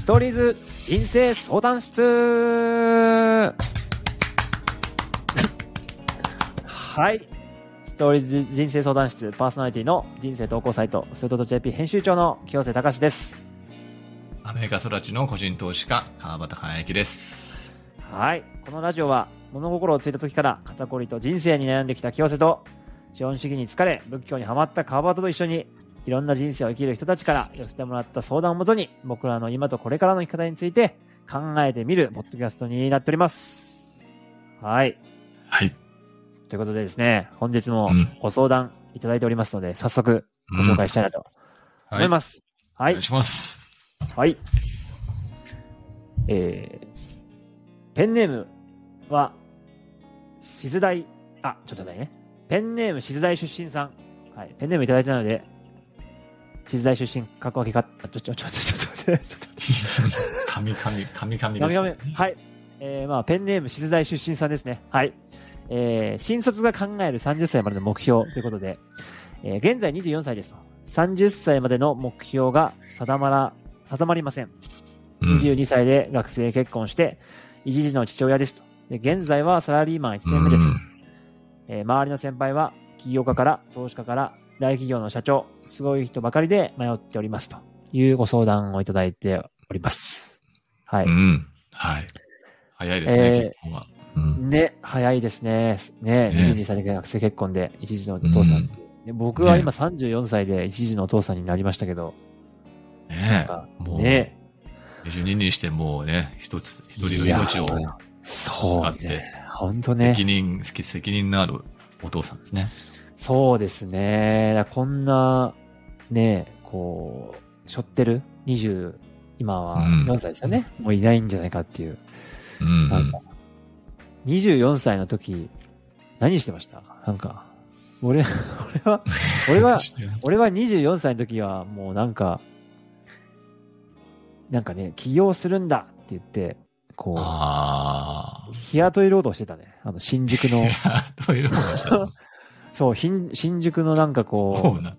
ストーリーズ人生相談室はい。ストーリーズ人生相談室パーソナリティの人生投稿サイト、スートと JP 編集長の清瀬隆です。アメリカ育ちの個人投資家、川端輝之です。はい。このラジオは物心をついた時から肩こりと人生に悩んできた清瀬と資本主義に疲れ仏教にハマった川端と一緒にいろんな人生を生きる人たちから寄せてもらった相談をもとに僕らの今とこれからの生き方について考えてみるポッドキャストになっております。はい。はい。ということでですね、本日もうんご相談いただいておりますので、早速ご紹介したいなと思います。はいお願い。します。はい。えー、ペンネームは、しず大、あ、ちょっと待ってね。ペンネームしず大出身さん。はい。ペンネームいただいたので、しず大出身、かっこわけか、ちょ、ちょ、ちょ、ちょ、ちょっと待って、ちょっと神々、神々です、ミガミ。はい。えー、まあ、ペンネーム、静大出身さんですね。はい。えー、新卒が考える30歳までの目標ということで、えー、現在24歳ですと。30歳までの目標が定まら、定まりません。22歳で学生結婚して、一児の父親ですと。で現在はサラリーマン1年目です。えー周りの先輩は起業家から投資家から大企業の社長、すごい人ばかりで迷っておりますというご相談をいただいております。はい。うん。うん。はい。早いですね、えー結婚は。うん。ね、早いですね。ね、ね22歳で学生結婚で一児のお父さん。ね僕は今34歳で一児のお父さんになりましたけど、ねかえ。もう、ね、22にしてもうね、一つ、一人の命をそうあってね。本当ね責。任、責任のあるお父さんですね。そうですね。こんな、ね、こう、背負ってる？20、今はうん4歳ですよね。もういないんじゃないかっていう。うん、なんか、24歳の時、何してました？なんか、俺、俺は、俺は、俺は24歳の時はもうなんか、なんかね、起業するんだって言って、こあう、日雇い労働してたね。あの、新宿の、あ。どういうことしたの？そう、新新宿のなんかこう、な。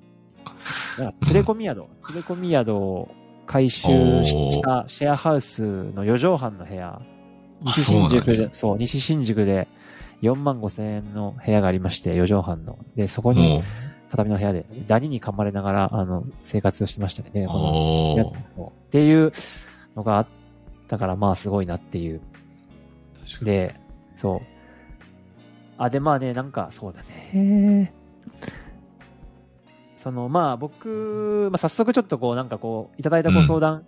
なんか連れ込み宿、連れ込み宿を改修したシェアハウスの4畳半の部屋、西新宿そうそう、西新宿で4万5千円の部屋がありまして、4畳半の。で、そこにも畳の部屋で、ダニに噛まれながら、あの、生活をしてましたね。う、このっていうのがあったから、まあすごいなっていう。で、そう。あ、で、まあね、なんか、そうだね。その、まあ僕、まあ早速ちょっとこう、なんかこう、いただいたご相談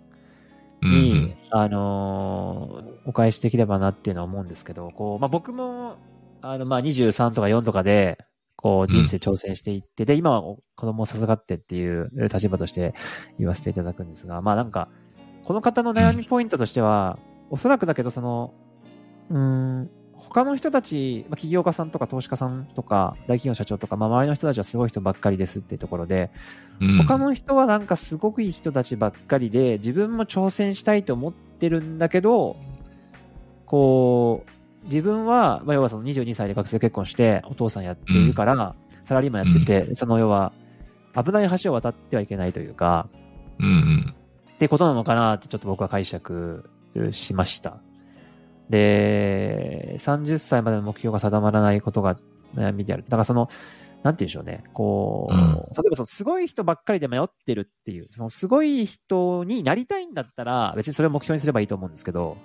に、うんあのーお返しできればなっていうのは思うんですけど、こう、まあ僕も、あの、まあ23とか4とかで、こう、人生挑戦していって、で、今は子供を授かってっていう立場として言わせていただくんですが、まあなんか、この方の悩みポイントとしては、おそらくだけど、その、うーん、他の人たち、まあ、起業家さんとか投資家さんとか、大企業社長とか、まあ、周りの人たちはすごい人ばっかりですっていうところで、うん他の人はなんかすごくいい人たちばっかりで、自分も挑戦したいと思ってるんだけど、こう、自分は、まあ、要はその22歳で学生結婚して、お父さんやっているから、サラリーマンやってて、その要は、危ない橋を渡ってはいけないというか、うんうん。ってことなのかなってちょっと僕は解釈しました。で、30歳までの目標が定まらないことが悩みである。だからその、なんて言うんでしょうね。こう、うん例えばそのすごい人ばっかりで迷ってるっていう、そのすごい人になりたいんだったら、別にそれを目標にすればいいと思うんですけど、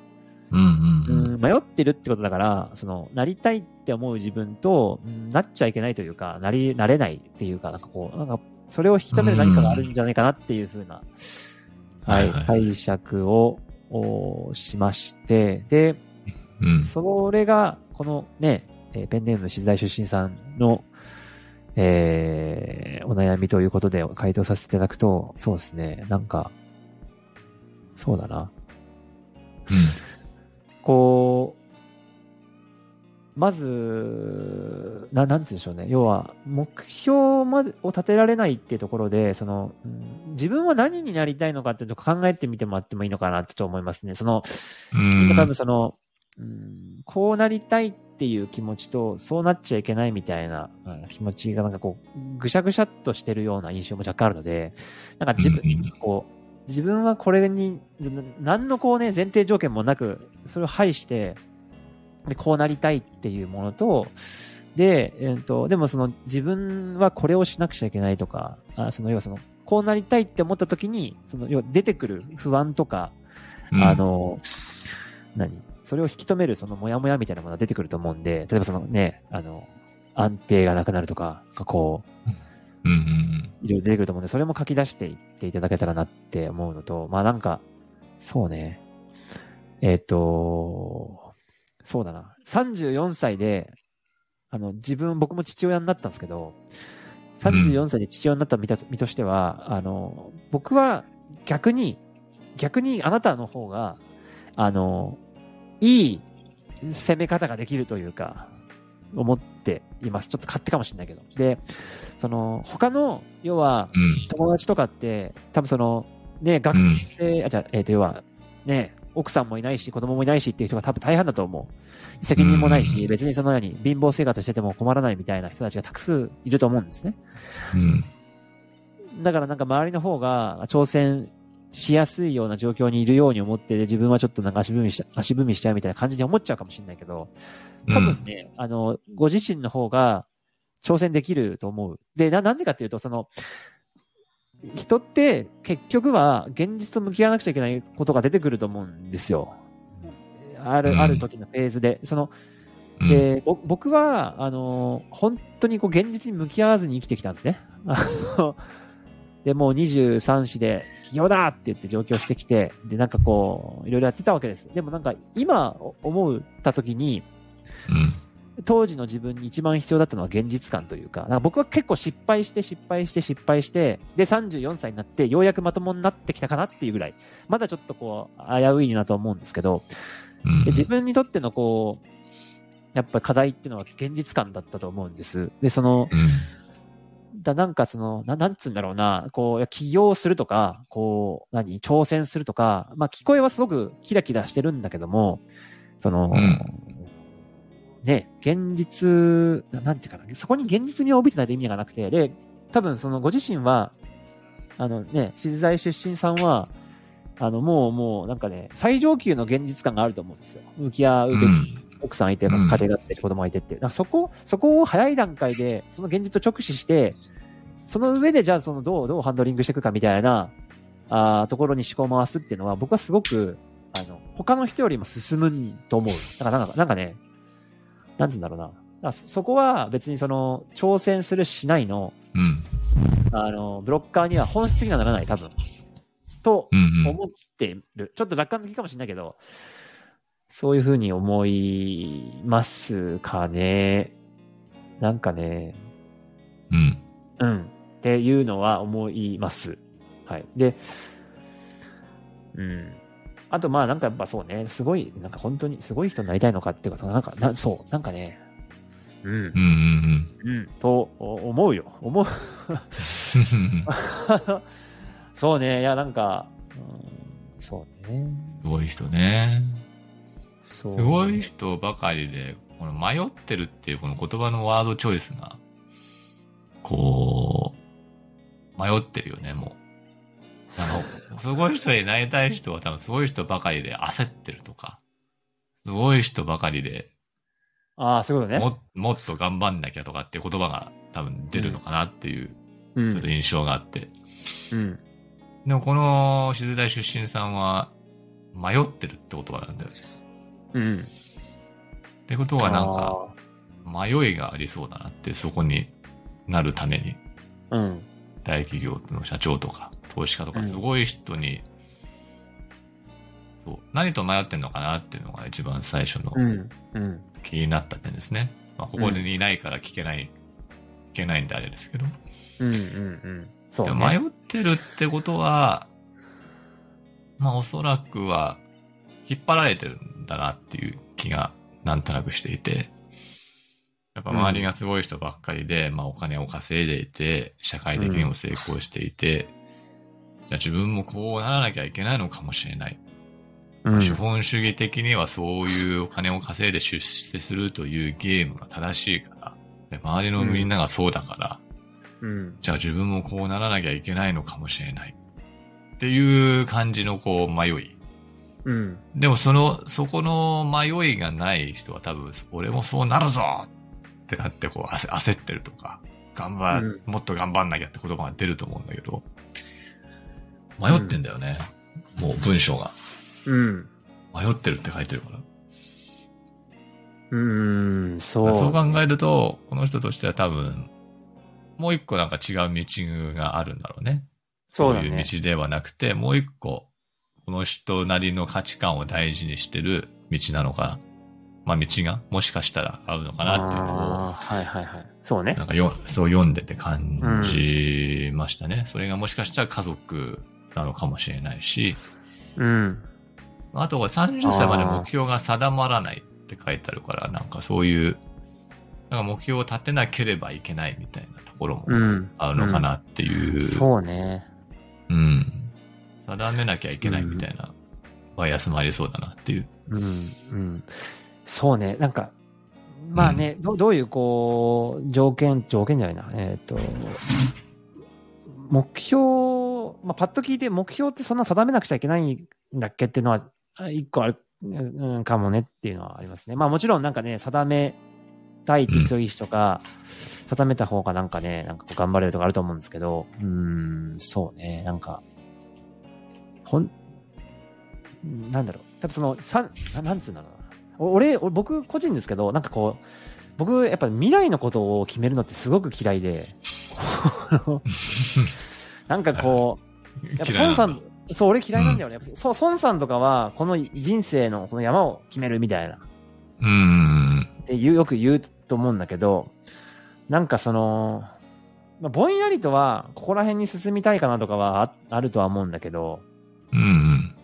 うんうんうん。うん迷ってるってことだから、その、なりたいって思う自分と、うんなっちゃいけないというか、なり、なれないっていうか、なんかこう、なんか、それを引き止める何かがあるんじゃないかなっていうふうな、はい、はいはい解釈をおしまして、で、うん。それが、このね、えーペンネーム静大出身さんの、えーお悩みということで回答させていただくと、そうですね、なんか、そうだな。こう、まず、ななんつうんでしょうね。要は、目標までを立てられないっていうところで、その、うん自分は何になりたいのかっていうのを考えてみてもらってもいいのかなって思いますね。その、うん。多分その、うん、こうなりたいっていう気持ちと、そうなっちゃいけないみたいなうん気持ちがなんかこう、ぐしゃぐしゃっとしてるような印象も若干あるので、なんか自分、うんこう、自分はこれに、な何のこうね、前提条件もなく、それを排して、で、こうなりたいっていうものと、で、えっ、と、でもその自分はこれをしなくちゃいけないとか、あその要はその、こうなりたいって思った時に、その、要は出てくる不安とか、うん。あ、の、何？それを引き止めるそのモヤモヤみたいなものが出てくると思うんで、例えばそのね、あの、安定がなくなるとか、こう、うんうんいろいろ出てくると思うんで、それも書き出していっていただけたらなって思うのと、まあなんか、そうね。えっ、と、そうだな。34歳で、あの、自分、僕も父親になったんですけど、34歳で父親になった身と身としては、あの、僕は逆に、逆にあなたの方が、あの、いい攻め方ができるというか、思っています。ちょっと勝手かもしれないけど。で、その、他の、要は、うん。うん。友達とかって、多分その、ね、学生、あ、じゃあえっ、と、要は、ね、奥さんもいないし、子供もいないしっていう人が多分大半だと思う。責任もないし、うん別にそのように貧乏生活してても困らないみたいな人たちがたくさんいると思うんですね。うん。だからなんか周りの方が挑戦しやすいような状況にいるように思って、自分はちょっとなんか足踏みしちゃ足踏みしちゃうみたいな感じに思っちゃうかもしれないけど、多分ね、あの、ご自身の方が挑戦できると思う。で、な、なんでかっていうと、その、人って結局は現実と向き合わなくちゃいけないことが出てくると思うんですよ。ある、うんある時のフェーズで。その、うん。で、ぼ僕は、あの、本当にこう現実に向き合わずに生きてきたんですね。で、もう23歳で、起業だって言って上京してきて、で、なんかこう、いろいろやってたわけです。でもなんか、今思った時に、うん。当時の自分に一番必要だったのは現実感というか、なんか僕は結構失敗して失敗して失敗して、で、34歳になってようやくまともになってきたかなっていうぐらい、まだちょっとこう、危ういなと思うんですけど、うん。で自分にとってのこう、やっぱ課題っていうのは現実感だったと思うんです。で、その、だなんかその、ななんつうんだろうな、こう、起業するとか、こう、何、挑戦するとか、まあ聞こえはすごくキラキラしてるんだけども、その、うん。ね、現実、ななんていうかな、そこに現実味を帯びてないと意味がなくて、で、多分そのご自身は、あのね、静財出身さんは、あの、もうもうなんかね、最上級の現実感があると思うんですよ。向き合うべき。うん奥さんいて、家うん庭があって、子供がいてって。だからそこ、そこを早い段階で、その現実を直視して、その上でじゃあそのどう、どうハンドリングしていくかみたいな、あーところに思考を回すっていうのは、僕はすごく、あの、他の人よりも進むと思う。だからなんか、なんかね、なんつうんだろうな。そそこは別にその、挑戦するしないの、うん。あの、ブロッカーには本質にはならない、多分。とうん。うん。思ってる。ちょっと楽観的かもしれないけど、そういうふうに思いますかね。なんかね、うん。うん。っていうのは思います。はい。で、うん。あと、まあ、なんかやっぱそうね、すごい、なんか本当にすごい人になりたいのかっていうか、なんか、なそう、なんかね、うんう、ん。うん。うん、とお思うよ。思う。うん。そうね、いや、なんか、うん、そうね。すごい人ね。すごい人ばかりで、この迷ってるっていうこの言葉のワードチョイスが、こう、迷ってるよね、もう。あの、すごい人になりたい人は多分すごい人ばかりで焦ってるとか、すごい人ばかりでああ、そういうことね。ももっと頑張んなきゃとかっていう言葉が多分出るのかなっていう、うちょっとん。印象があって。うん。でもこの静大出身さんは迷ってるって言葉なんだよね。うん。ってことはなんか、迷いがありそうだなって、そこになるために、うん。大企業の社長とか、投資家とか、うんすごい人に、そう、何と迷ってんのかなっていうのが一番最初のうん。うん。気になった点ですね。まあ、ここにいないから聞けない、聞けないんであれですけど。うん。うん。うん。そう、でね。も迷ってるってことは、まあおそらくは、引っ張られてるんだなっていう気がなんとなくしていて、やっぱ周りがすごい人ばっかりで、まあお金を稼いでいて、社会的にも成功していて、じゃあ自分もこうならなきゃいけないのかもしれない。うん。資本主義的にはそういうお金を稼いで出世するというゲームが正しいから、で周りのみんながそうだから、うん。じゃあ自分もこうならなきゃいけないのかもしれない。っていう感じのこう迷い。うん。でもその、そこの迷いがない人は多分、俺もそうなるぞってなってこう焦焦ってるとか、頑張、うんもっと頑張んなきゃって言葉が出ると思うんだけど、迷ってんだよね。もう文章が。うん。迷ってるって書いてるから。うん、そう。そう考えると、この人としては多分、もう一個なんか違う道があるんだろうね。そうだね。いう道ではなくて、もう一個、この人なりの価値観を大事にしてる道なのか、まあ道がもしかしたら合うのかなっていうのあーはいはいはい。そうを、ねな。んかよ、そう読んでて感じましたね。それがもしかしたら家族なのかもしれないし、うん。あとは30歳まで目標が定まらないって書いてあるから、なんかそういう、なんか目標を立てなければいけないみたいなところもうん。あるのかなっていう。そうね。うん。定めなきゃいけないみたいなバイアスもありそうだなっていう。うん。うん。そうね。なんか、まあね、どどういうこう、条件、条件じゃないな。えっ、と、目標、まあ、パッと聞いて目標ってそんな定めなくちゃいけないんだっけっていうのは、あ一個ある、うん、かもねっていうのはありますね。まあもちろんなんかね、定めたいって強い人が、定めた方がなんかね、なんかこう頑張れるとかあると思うんですけど、うーん、そうね、なんか、ほん、なんだろう、多分その、さななんつうんだろうな。お俺、俺僕個人ですけど、なんかこう、僕、やっぱ未来のことを決めるのってすごく嫌いで、なんかこう、やっぱ孫さん、そう、俺嫌いなんだよね。う、孫さんとかは、この人生のこの山を決めるみたいな、っうん。て言うよく言うと思うんだけど、なんかその、まあ、ぼんやりとは、ここら辺に進みたいかなとかはああるとは思うんだけど、うん。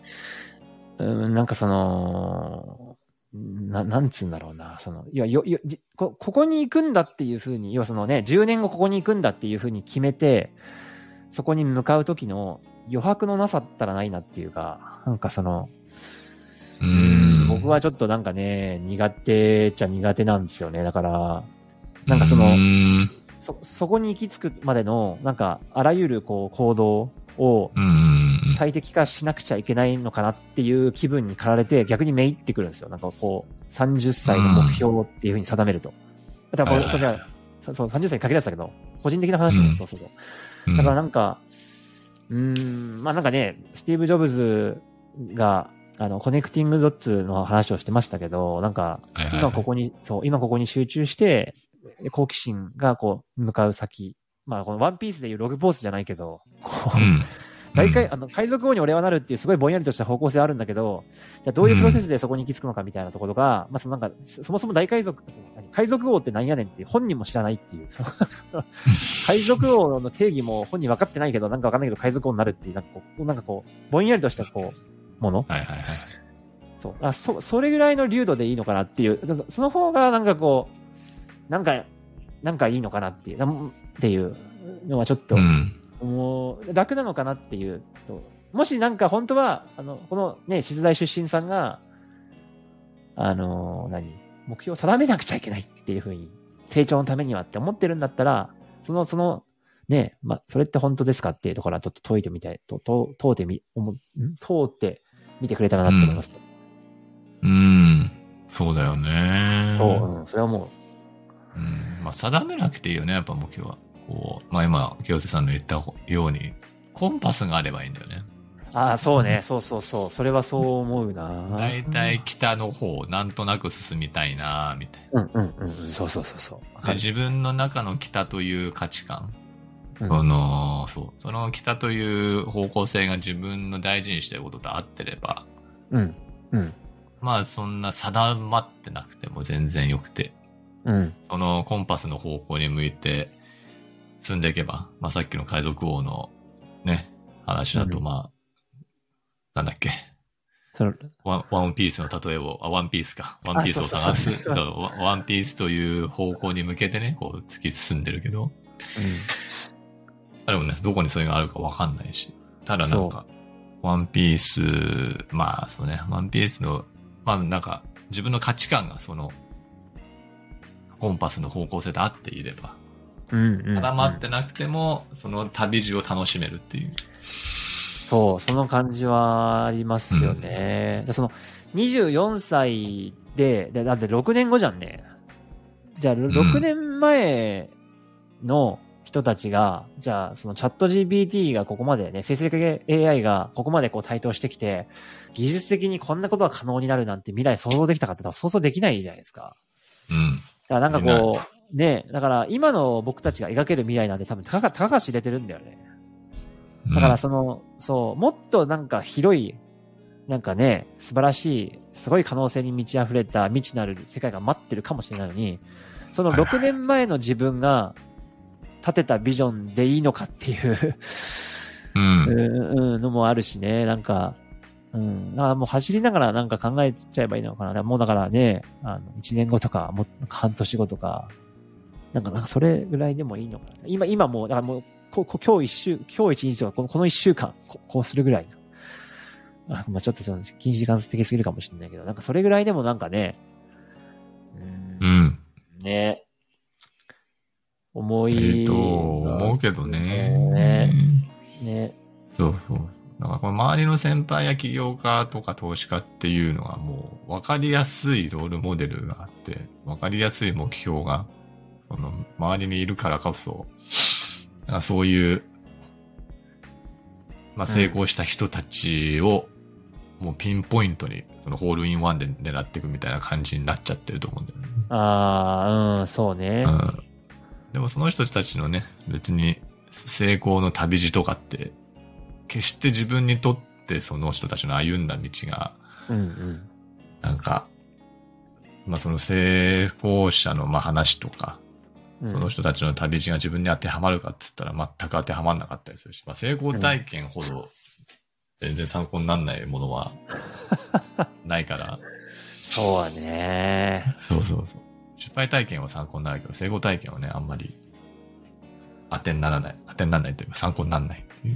うん、なんかその、な、なんつうんだろうな、その、いや、よ、よ、じこ、ここに行くんだっていうふうに、要はそのね、10年後ここに行くんだっていうふうに決めて、そこに向かう時の余白のなさったらないなっていうか、なんかその、うん。僕はちょっとなんかね、苦手っちゃ苦手なんですよね。だから、なんかそのうん、そ、そこに行き着くまでの、なんか、あらゆるこう、行動をうん。最適化しなくちゃいけないのかなっていう気分に駆られて、逆にめいってくるんですよ。なんかこう、30歳の目標っていうふうに定めると。だからこれ、それは、そそう、30歳に限らずだけど、個人的な話で、うんそう。だからなんか、うーん、まあなんかね、スティーブ・ジョブズが、あの、 connecting dots の話をしてましたけど、なんか、今ここに、そう、今ここに集中して、好奇心がこう、向かう先。まあ、このワンピースでいうログポーズじゃないけど、こう、うん。大体、あの、海賊王に俺はなるっていうすごいぼんやりとした方向性はあるんだけど、じゃあどういうプロセスでそこに行き着くのかみたいなところが、まあそのなんか、そそもそも大海賊、何海賊王って何やねんっていう本人も知らないっていう、海賊王の定義も本人分かってないけど、なんか分かんないけど海賊王になるっていう、なんかこう、なんかこう、ぼんやりとしたこう、ものはいはいはい。そう。あ、そ、それぐらいの流度でいいのかなっていう、だその方がなんかこう、なんか、なんかいいのかなっていう、なんっていうのはちょっと、うん。もう楽なのかなっていうと。もしなんか本当は、あの、このね、静大出身さんが、あの、何目標を定めなくちゃいけないっていうふうに、成長のためにはって思ってるんだったら、その、その、ね、まあ、それって本当ですかっていうところはちょっと解いてみたい、と、と、問うてみ、思う、ん？問うてみてくれたらなって思います。うん。そうだよね。そう、うん、それはもうん。まあ、定めなくていいよね、やっぱ目標は。こう、まあ今、清瀬さんの言ったように、コンパスがあればいいんだよね。う、ああ、そうね、そうそうそう、それはそう思うな。大体北の方、なんとなく進みたいなみたいうんうんうん、そうそうそうそう。自分の中の北という価値観、うん。その、そう、その北という方向性が自分の大事にしてることと合ってれば、うん、うん、まあそんな定まってなくても全然よくて、うん、そのコンパスの方向に向いて進んでいけば、まあさっきの海賊王のね、話だとうんまあ、なんだっけ、その、ワンワンピースの例えを、あ、ワンピースか。ワンピースを探す。ワワンピースという方向に向けてね、こう突き進んでるけど、でもね、どこにそれがあるかわかんないし。ただなんか、ワンピース、まあそうね、ワンピースの、まあなんか、自分の価値観がその、コンパスの方向性と合っていれば、うん、うん。定まってなくても、その旅路を楽しめるっていう。そう、その感じはありますよね。でその、24歳で、でだって6年後じゃんね。じゃあ、6年前の人たちが、じゃあ、そのチャット GPT がここまでね、生成系 AI がここまでこう台頭してきて、技術的にこんなことが可能になるなんて未来想像できたかって言ったら想像できないじゃないですか。うん。だからなんかこう、ね、だから今の僕たちが描ける未来なんて多分高か、高かし入れてるんだよね。だからその、そう、もっとなんか広い、なんかね、素晴らしい、すごい可能性に満ち溢れた未知なる世界が待ってるかもしれないのに、そのはいはい6年前の自分が立てたビジョンでいいのかっていううん。うん、うん、のもあるしね、なんか、うん、だからもう走りながらなんか考えちゃえばいいのかな。もうだからね、あの、1年後とか、もう半年後とか、なんか、なんかそれぐらいでもいいのかな。今、今もう、だからもう、ここ今日一週、今日一日とか、このこの一週間こ、こうするぐらいの。あまあちょっとその、禁止時間的すぎるかもしれないけど、なんかそれぐらいでもなんかね、う、うんん。ね、思えい、っと、思うけどね。ね。ね。そうそう。だからこの周りの先輩や起業家とか投資家っていうのはもう分かりやすいロールモデルがあって、分かりやすい目標が、その周りにいるからこそ、なんかそういう、まあうん成功した人たちを、もうピンポイントに、そのホールインワンで狙っていくみたいな感じになっちゃってると思うんだよね。ああ、うん、そうね。うん。でもその人たちのね、別に成功の旅路とかって、決して自分にとってその人たちの歩んだ道が、うんうん。なんか、まあその成功者のまあ話とか、うんその人たちの旅路が自分に当てはまるかって言ったら全く当てはまんなかったりするし、まあ成功体験ほど全然参考にならないものは ないから、そうだね。そうそうそう。失敗体験は参考になるけど、成功体験はね、あんまり当てにならない。当てにならないというか参考にならないう。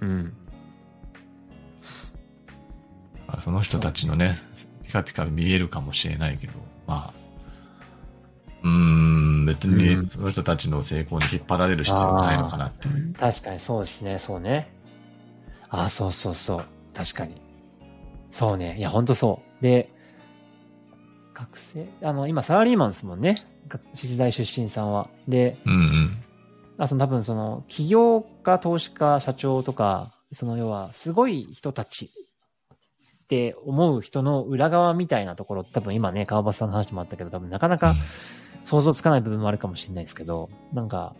うん。うん。だからその人たちのね、ピカピカ見えるかもしれないけど、まあ、別うんにその人たちの成功に引っ張られる必要はないのかなって。確かにそうですね、そうね。ああ、そうそうそう。確かに。そうね。いや、ほんとそう。で、学生、あの、今サラリーマンですもんね。が次世代出身さんは。で、うんうん。あその多分その、起業家、投資家、社長とか、その要は、すごい人たちって思う人の裏側みたいなところ、多分今ね、川端さんの話もあったけど、多分なかなか想像つかない部分もあるかもしれないですけど、なんか、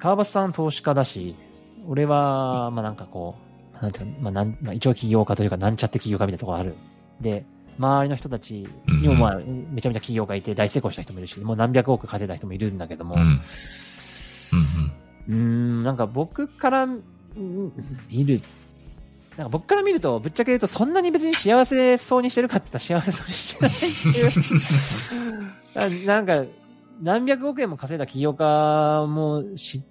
川端さん投資家だし、俺は、まあなんかこう、なんていうか、まあなん、まあ一応起業家というか、なんちゃって起業家みたいなところある。で、周りの人たちにもまあ、めちゃめちゃ起業家いて大成功した人もいるし、もう何百億稼いだ人もいるんだけども、うん。うんなんか僕からうん見る、なんか僕から見ると、ぶっちゃけ言うと、そんなに別に幸せそうにしてるかって言ったら幸せそうにしてないっていう。な なんか、何百億円も稼いだ起業家も知っ。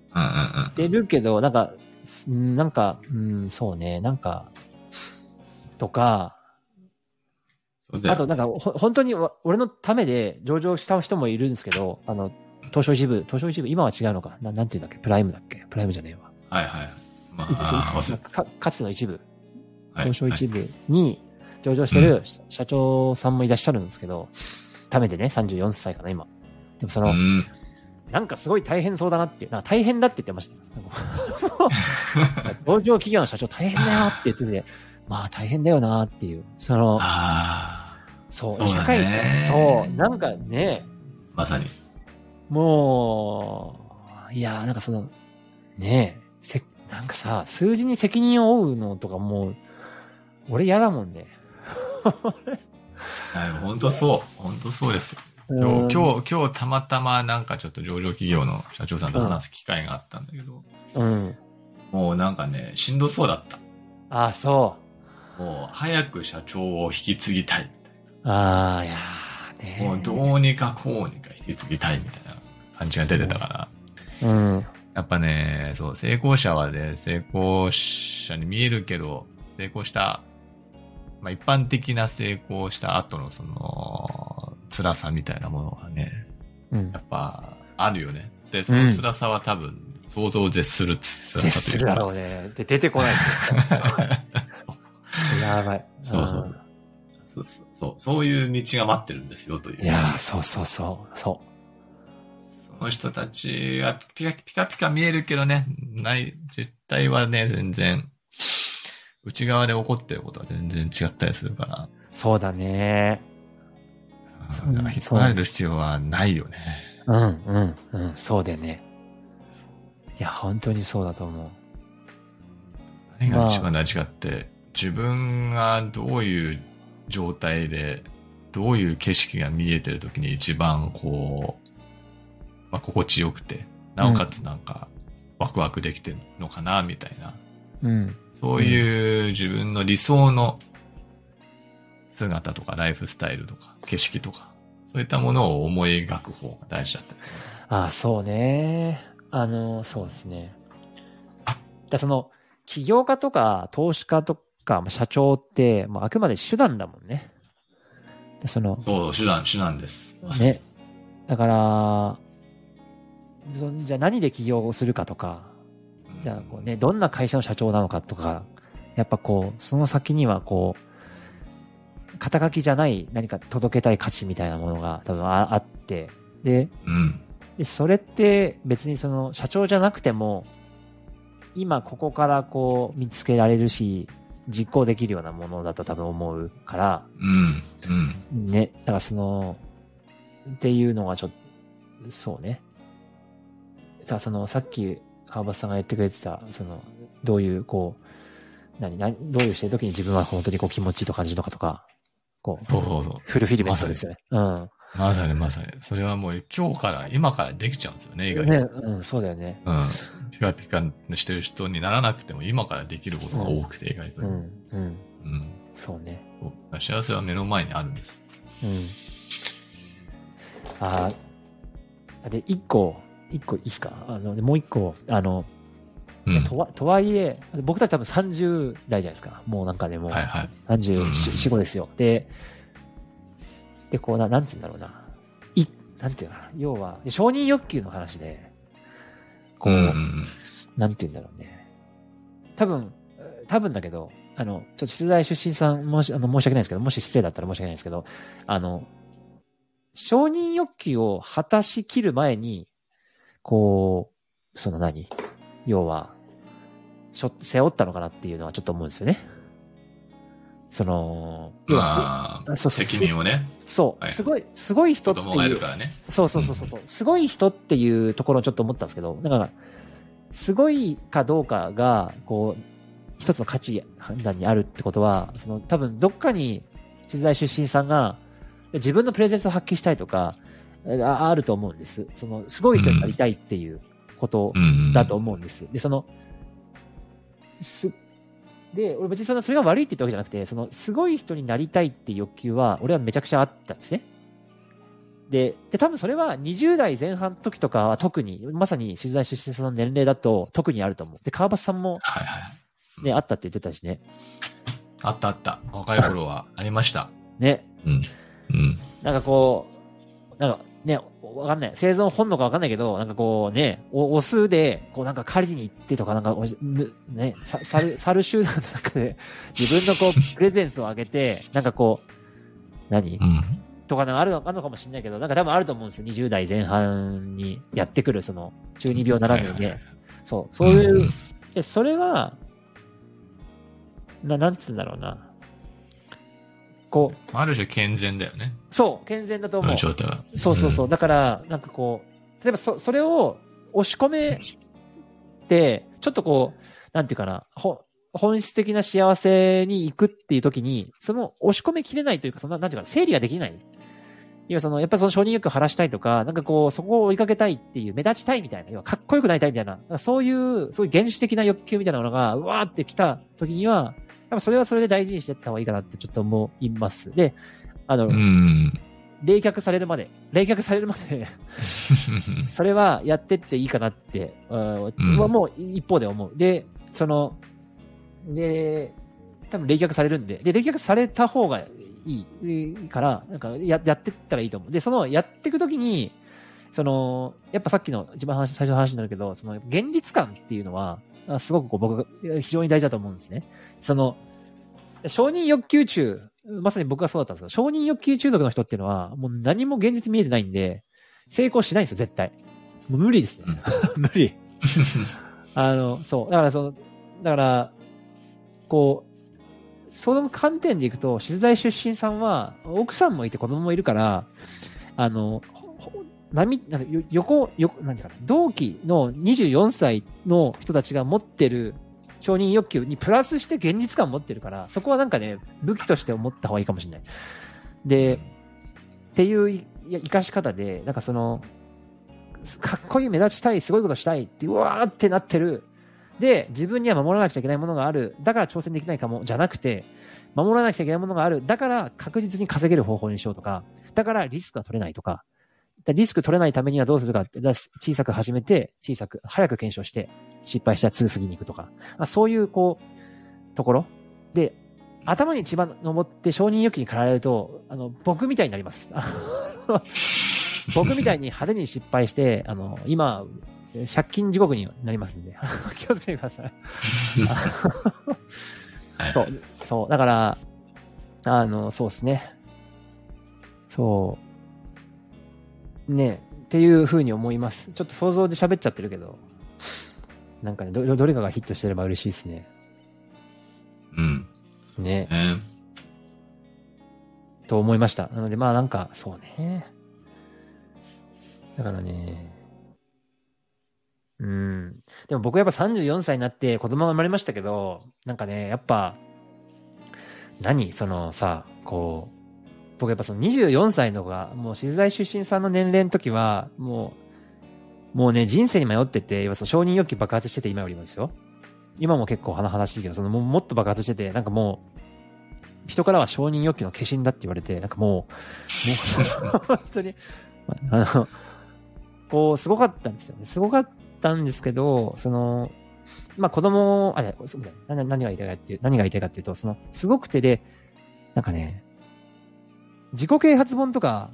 てるけど、なんか、すなんか、うん、そうね、なんか、とか、あとなんか、ほ本当にわ俺のためで上場した人もいるんですけど、あの、東証一部、東証一部、今は違うのかななんていうんだっけ？プライムだっけ？プライムじゃねえわ。はいはい。まあ、かかつての一部、はい東証一部に上場してる社長さんもいらっしゃるんですけど、ためでね、34歳かな、今。でもその、うん。なんかすごい大変そうだなっていう、なんか大変だって言ってました。上場企業の社長大変だよって言ってて、まあ大変だよなっていう、その、そう、そう社会、そう、なんかね、まさに。もう、いや、なんかその、ねえ、せ、なんかさ、数字に責任を負うのとかもう、俺嫌だもんね。はい、本当そう。本当そうです今日、今日、今日たまたまなんかちょっと上場企業の社長さんと話す機会があったんだけど、うん。もうなんかね、しんどそうだった。ああ、そもう早く社長を引き継ぎたい。う。ああ、いやーねもうどうにかこうにか引き継ぎたいみたいな感じが出てたから。うん。やっぱね、そう、成功者はね、成功者に見えるけど、成功した、まあ一般的な成功した後のその、辛さみたいなものがね、うんや。っぱあるよね。で、その辛さは多分、想像を絶する絶するだろうね。で、出てこない。やばい。そうそうそうそうそう。いう道が待ってるんですよ、という。いやーそうそうそう。そその人たちはピカピカピカ見えるけどね、ない、実態はね、全然、内側で起こってることは全然違ったりするから。う。そうだね。そうだ引っ張られる必要はないよね。うん、うん、うん。そうだよね。いや、本当にそうだと思う。何が一番大事かって、自分がどういう状態で、どういう景色が見えてる時に一番こう、まあ、心地よくて、なおかつなんか、ワクワクできてるのかな、みたいな。うん。そういう自分の理想の姿とかライフスタイルとか景色とか、そういったものを思い描く方が大事だったりする。ああ、そうね。あの、そうですね。だその、起業家とか投資家とかまあ社長って、もうあくまで手段だもんね。でその、そう、手段、手段です。ね。だから、そじゃあ何で起業をするかとか、うんじゃあこうね、どんな会社の社長なのかとか、やっぱこう、その先にはこう、肩書きじゃない何か届けたい価値みたいなものが多分ああって、で、うん。でそれって別にその社長じゃなくても、今ここからこう見つけられるし、実行できるようなものだと多分思うから、うん。うん。ね、だからその、っていうのがちょっと、そうね。だからその、さっき川端さんが言ってくれてた、その、どういう、こう、何、何、どういうしてる時に自分は本当にこう気持ちいいと感じるのかとか、こう、そうそうそう。フルフィルメントですよね。うん。まさにまさに。それはもう今日から、今からできちゃうんですよね、意外と。ね、うん、そうだよね。うん。ピカピカしてる人にならなくても今からできることが多くて、意外と。うん、うん、うん。そうね。幸せは目の前にあるんです。うん。あーで、一個、一個いいっすか？あの、でもう一個、あの、うん。とは、とはいえ、僕たち多分30代じゃないですか。もうなんかでもう、はいはい34、うん4、5ですよ。で、で、こうな、なんて言うんだろうな。い、なんていうのかな。要は、で承認欲求の話で、こう、うんうんなんて言うんだろうね。多分、多分だけど、あの、ちょっと出題出身さん、もし、あの、申し訳ないですけど、もし失礼だったら申し訳ないですけど、あの、承認欲求を果たしきる前に、こう、その何？要は、しょ、背負ったのかなっていうのはちょっと思うんですよね。その、まあ、そうそう責任をね、そう、はい。すごい、すごい人って子供がいいう、るからね。そうそうそうそう。そう、すごい人っていうところをちょっと思ったんですけど、だから、すごいかどうかが、こう、一つの価値判断にあるってことは、その多分どっかに知財出身さんが自分のプレゼンスを発揮したいとか、ああると思うんです。その、すごい人になりたいっていうこと。だと思うんです。で、その、す、で、俺別にその、それが悪いって言ったわけじゃなくて、その、すごい人になりたいっていう欲求は、俺はめちゃくちゃあったんですね。で、で、多分それは20代前半の時とかは特に、まさに取材出身さんの年齢だと特にあると思う。で、川端さんもはいはい。ね、あったって言ってたしね。あったあった。若い頃はありました。ね、うん。うん。なんかこう、なんかね、わかんない。生存本能かわかんないけど、なんかこうね、おオスで、こうなんか狩りに行ってとか、なんかね、さ猿、猿集団の中で自分のこう、プレゼンスを上げて、なんかこう、何？うん。とかなんかあるのあるのかもしれないけど、なんか多分あると思うんですよ。20代前半にやってくる、その、中二病ならぬね。そう、そういう、で、それは、な、なんつうんだろうな。こう、ある種健全だよね。そう、健全だと思う。状態は。そうそうそう。だから、なんかこう、例えばそ、それを押し込めて、ちょっとこう、なんていうかな、ほ本質的な幸せに行くっていう時に、その押し込めきれないというか、その、なんていうかな、整理ができない。要はその、やっぱりその承認欲を晴らしたいとか、なんかこう、そこを追いかけたいっていう、目立ちたいみたいな、要はかっこよくなりたいみたいな、そういう、そういう原始的な欲求みたいなものが、うわーって来た時には、ぱそれはそれで大事にしていった方がいいかなってちょっと思います。で、あの、うん。冷却されるまで、冷却されるまで、それはやってっていいかなって、うんうんはもう一方で思う。で、その、で、多分冷却されるんで、で、冷却された方がいいから、なんかややってったらいいと思う。で、そのやっていくときに、その、やっぱさっきの一番話、最初の話になるけど、その、現実感っていうのは、あすごくこう僕が非常に大事だと思うんですね。その、承認欲求中、まさに僕がそうだったんですけど、承認欲求中毒の人っていうのは、もう何も現実見えてないんで、成功しないんですよ、絶対。もう無理ですね。無理。あの、そう。だからその、だから、こう、その観点でいくと、静大出身さんは、奥さんもいて子供もいるから、あの、波、なんかよ横、横、何かな、同期の24歳の人たちが持ってる承認欲求にプラスして現実感を持ってるから、そこはなんかね、武器として思った方がいいかもしれない。で、っていういや生かし方で、なんかその、かっこいい目立ちたい、すごいことしたいって、うわーってなってる。で、自分には守らなくちゃいけないものがある。だから挑戦できないかも、じゃなくて、守らなくちゃいけないものがある。だから確実に稼げる方法にしようとか、だからリスクが取れないとか、リスク取れないためにはどうするかって、だ小さく始めて、小さく、早く検証して、失敗したらすぐ次に行くとか、あそういう、こう、ところ。で、頭に一番登って承認欲求に駆られると、あの、僕みたいになります。僕みたいに派手に失敗して、あの、今、借金地獄になりますんで、気をつけてくださいそう、そう。だから、あの、そうですね。そう。ねっていうふうに思います。ちょっと想像で喋っちゃってるけど、なんかね、どどれかがヒットしてれば嬉しいですね。うん。ね。ねと思いました。なので、まあなんか、そうね。だからね。うん。でも僕やっぱ34歳になって子供が生まれましたけど、なんかね、やっぱ、何？そのさ、こう、僕やっぱその24歳の子が、もう静大出身さんの年齢の時は、もう、もうね、人生に迷ってて、今その承認欲求爆発してて、今よりもですよ。今も結構華々しいけど、そのももっと爆発してて、なんかもう、人からは承認欲求の化身だって言われて、なんかもう、もう、本当に、あの、こう、すごかったんですよね。すごかったんですけど、その、まあ子供、あ、いやそうだ何が言いたいかっていう、何が言いたいかっていうと、その、すごくてで、なんかね、自己啓発本とか、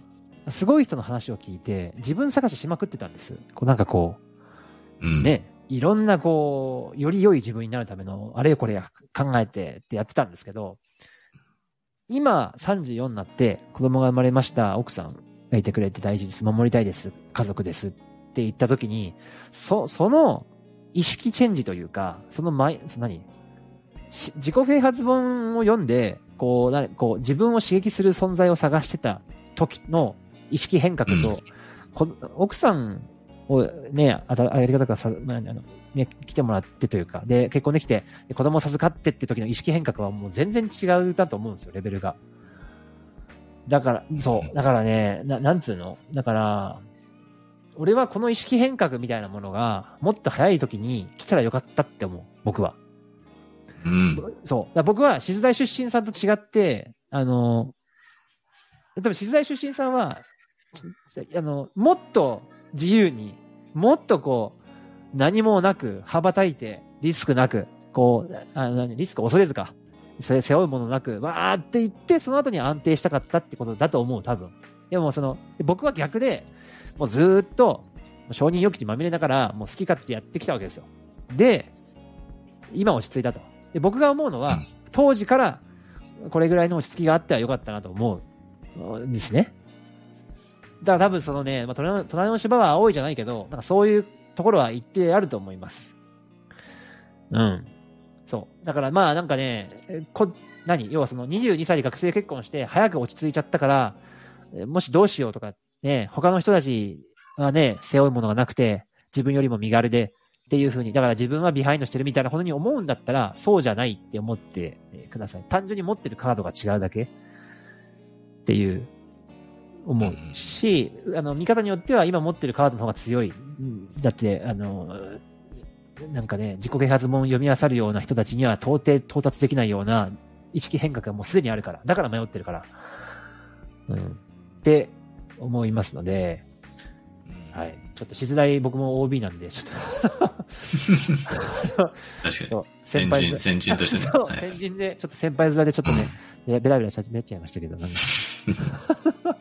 すごい人の話を聞いて、自分探ししまくってたんです。こうなんかこう、うん。ね、いろんなこう、より良い自分になるための、あれよこれや考えてってやってたんですけど、今34になって子供が生まれました、奥さんがいてくれて大事です、守りたいです、家族ですって言った時に、そ、その意識チェンジというか、その前、その何し自己啓発本を読んで、こう、なこう自分を刺激する存在を探してた時の意識変革と、こ奥さんをね、あたありがたくさ、まあ、あの、ね、来てもらってというか、で、結婚できて、子供を授かってって時の意識変革はもう全然違うだと思うんですよ、レベルが。だから、そう、だからね、ななんつうの？だから、俺はこの意識変革みたいなものが、もっと早い時に来たらよかったって思う、僕は。うん。そう。僕は、静大出身さんと違って、あの、例えば静大出身さんは、あの、もっと自由に、もっとこう、何もなく羽ばたいて、リスクなく、こう、あ何リスク恐れずか、せ背負うものなく、わーって言って、その後に安定したかったってことだと思う、多分。でもその、僕は逆で、もうずっと、承認欲求にまみれながら、もう好き勝手やってきたわけですよ。で、今落ち着いたと。で、僕が思うのは、うん当時から、これぐらいの落ち着きがあってはよかったなと思うんですね。だから多分そのね、まあ、隣の芝は青いじゃないけど、なんかそういうところは一定あると思います。うん。そう。だからまあなんかね、えこ何？要はその22歳で学生結婚して早く落ち着いちゃったから、えもしどうしようとか、ね、他の人たちはね、背負うものがなくて、自分よりも身軽で、っていうふうに、だから自分はビハインドしてるみたいなことに思うんだったら、そうじゃないって思ってください。単純に持ってるカードが違うだけっていう、思うし、あの、見方によっては今持ってるカードの方が強い。うんだって、あの、なんかね、自己啓発本読み漁るような人たちには到底到達できないような意識変革がもうすでにあるから。だから迷ってるから。うん。って思いますので、はい。ちょっと静大僕も OB なんで、ちょっと確かに。先輩人、先人としてね。先人で、ちょっと先輩面でちょっとね、ベラベラし始めちゃいましたけど、なんか はい。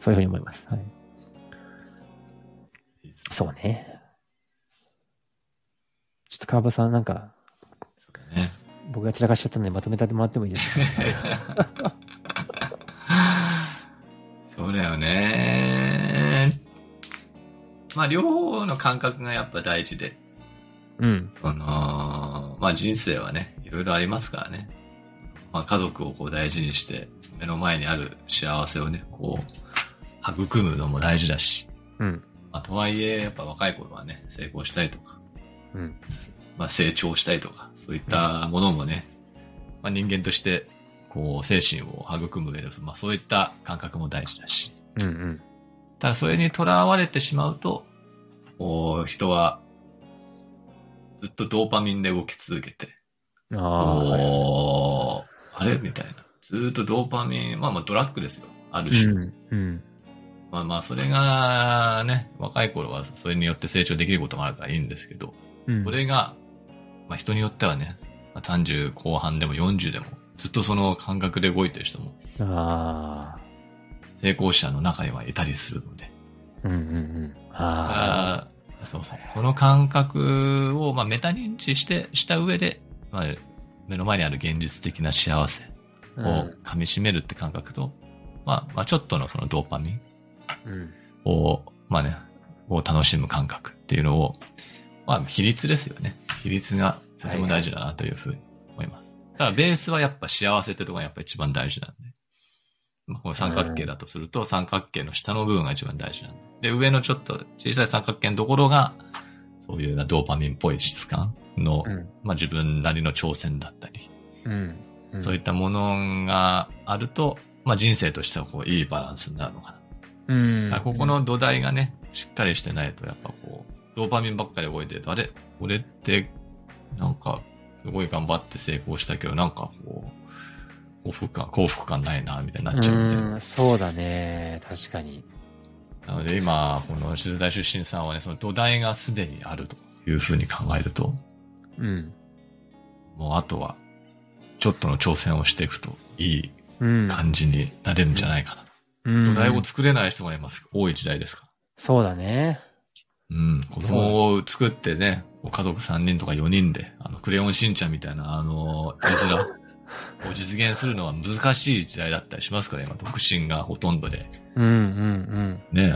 そういうふうに思います。はい。そうね。ちょっと川端さんなんか、ね。僕が散らかしちゃったんでまとめてもらってもいいですか？そうだよね。まあ、両方の感覚がやっぱ大事で、うん。その、まあ人生はね、いろいろありますからね。まあ家族をこう大事にして、目の前にある幸せをね、こう、育むのも大事だし、うん。まあとはいえ、やっぱ若い頃はね、成功したいとか、うん。まあ成長したいとか、そういったものもね、まあ人間として、こう、精神を育む上で、まあそういった感覚も大事だし、うん。うん。ただそれにとらわれてしまうと、こう、人は、ずっとドーパミンで動き続けて、ああ、れ？みたいな。ずーっとドーパミン、まあまあドラッグですよ。ある種。うん。うん。まあまあ、それがね、若い頃はそれによって成長できることもあるからいいんですけど、うん。それが、まあ人によってはね、まあ30後半でも40でも、ずっとその感覚で動いてる人も、ああ。成功者の中にはいたりするので。うんうんうん。だああ。そうそう。その感覚を、まあメタ認知して、した上で、まあ、目の前にある現実的な幸せうをん。噛み締めるって感覚と、まあ、まあちょっとのそのドーパミンうん。を、まあね、を楽しむ感覚っていうのを、まあ比率ですよね。比率がとても大事だなというふうに思います。ただベースはやっぱ幸せってところがやっぱ一番大事なんで。まあ、この三角形だとすると、三角形の下の部分が一番大事なんで。で、上のちょっと小さい三角形のところが、そういうようなドーパミンっぽい質感の、うん。まあ自分なりの挑戦だったり、うん。そういったものがあると、まあ人生としてはこういいバランスになるのかな。うん。あここの土台がね、しっかりしてないと、やっぱこう、ドーパミンばっかり動いてると、あれ？俺って、なんか、すごい頑張って成功したけど、なんかこう、幸福感、幸福感ないな、みたいになっちゃうんそうだね。確かに。なので今、この静大出身さんはね、その土台がすでにあるというふうに考えると、うん。もうあとは、ちょっとの挑戦をしていくといいうん。感じになれるんじゃないかな。うん土台を作れない人がいます。多い時代ですから。そうだね。うん。子供を作ってね、ご家族3人とか4人で、あの、クレヨンしんちゃんみたいな、あの、絵面を実現するのは難しい時代だったりしますから、今、独身がほとんどで。うんうんね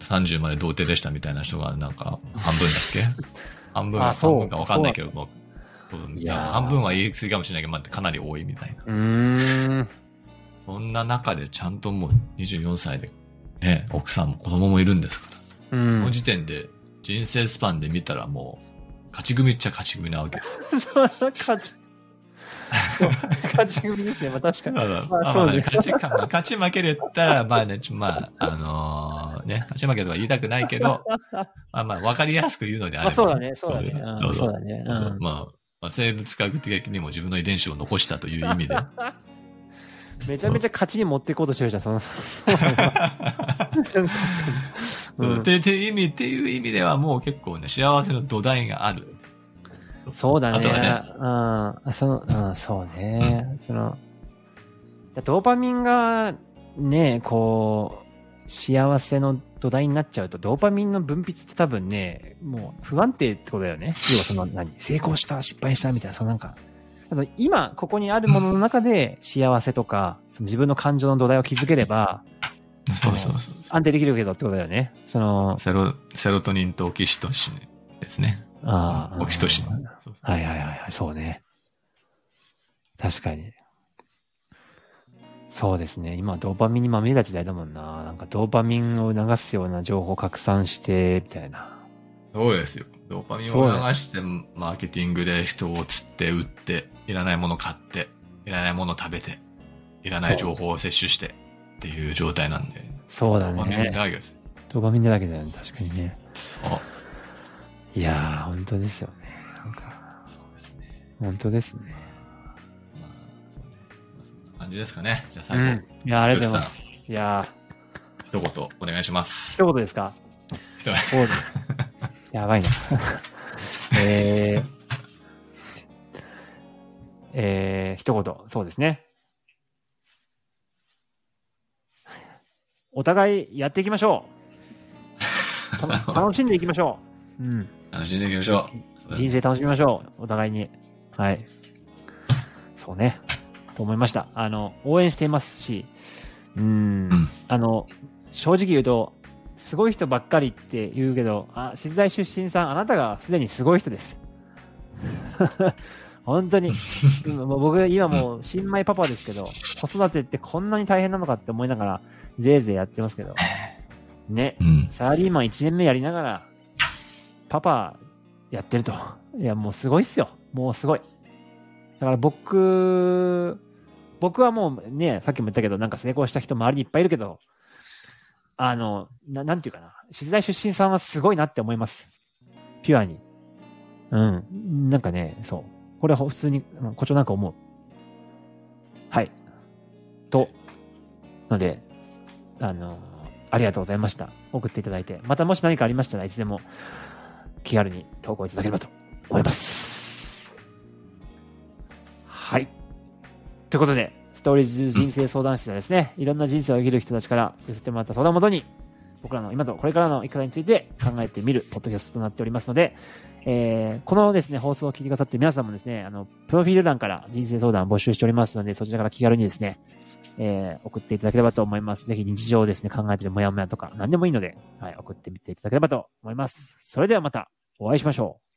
30まで童貞でしたみたいな人が、なんか、半分だっけ？半分か半分かわかんないけど、半分は言い過ぎかもしれないけど、まあ、かなり多いみたいな。そんな中でちゃんともう24歳で、ね、奥さんも子供もいるんですから。うんこの。時点で人生スパンで見たらもう、勝ち組っちゃ勝ち組なわけです。そんな勝ち。勝ち組ですね。まあ確かに。まあまあそうね勝ち勝ち負けで言ったら、まあね、まあ、あのーね、勝ち負けとか言いたくないけど、まあまあ、わかりやすく言うのであれば。まあそうだね。そうだね。そうだね。まあ、まあ、生物学的にも自分の遺伝子を残したという意味で。めちゃめちゃ勝ちに持っていこうとしてるじゃん、その。そう確かに。っていう意味ではもう結構ね、幸せの土台がある。そうだね。ね、うん。その、うん、そうね。その、ドーパミンがね、こう、幸せの土台になっちゃうと、ドーパミンの分泌って多分ね、もう不安定ってことだよね。要はその何、成功した、失敗したみたいな、そのなんか、今、ここにあるものの中で幸せとか、その自分の感情の土台を築ければ、そうそうそう。安定できるけどってことだよね。その、セロ、セロトニンとオキシトシンですね。ああ。オキシトシン。はいはいはいはい、そうね。確かに。そうですね。今、ドーパミンにまみれた時代だもんな。なんか、ドーパミンを流すような情報を拡散して、みたいな。そうですよ。ドーパミンを流して、マーケティングで人を釣って、売って、いらないもの買って、いらないもの食べて、いらない情報を摂取して、っていう状態なんで。そうだドーパミンだね。らけです。ドーパミンだらけだよね。確かにね。そう。いやー、本当ですよね。なんか、そうですね。本当ですね。まあ、そんな感じですかね。じゃあう最後、ん。いやー、ありがとうございます。いや一言お願いします。ー、一言ですか一言そうです。やばいな。えー、えー、一言、そうですね。お互いやっていきましょた 楽しんでいきましょう。うん。楽しんでいきましょう。人生楽しみましょう。お互いに。はい。そうね。と思いました。あの、応援していますし、うーんうんあの、正直言うと、すごい人ばっかりって言うけど、あ、静大出身さん、あなたがすでにすごい人です。本当に。今 もう僕、今もう新米パパですけど、子育てってこんなに大変なのかって思いながら、ぜいぜいやってますけど。ね。うん。サラリーマン1年目やりながら、パパやってると。いや、もうすごいっすよ。もうすごい。だから僕、僕はもうね、さっきも言ったけど、なんか成功した人周りにいっぱいいるけど、あの、ななんていうかな。静大出身さんはすごいなって思います。ピュアに。うん。なんかね、そう。これは普通に、うん誇張なんか思う。はい。と、ので、あの、ありがとうございました。送っていただいて。またもし何かありましたらいつでも気軽に投稿いただければと思います。はい。ということで、ストーリーズ人生相談室ではですね、いろんな人生を生きる人たちから寄せてもらった相談をもとに、僕らの今とこれからの生き方について考えてみるポッドキャストとなっておりますので、えーこのですね、放送を聞いてくださって皆さんもですね、あの、プロフィール欄から人生相談を募集しておりますので、そちらから気軽にですね、えー送っていただければと思います。ぜひ日常ですね、考えてるモヤモヤとか何でもいいので、はい、送ってみていただければと思います。それではまたお会いしましょう。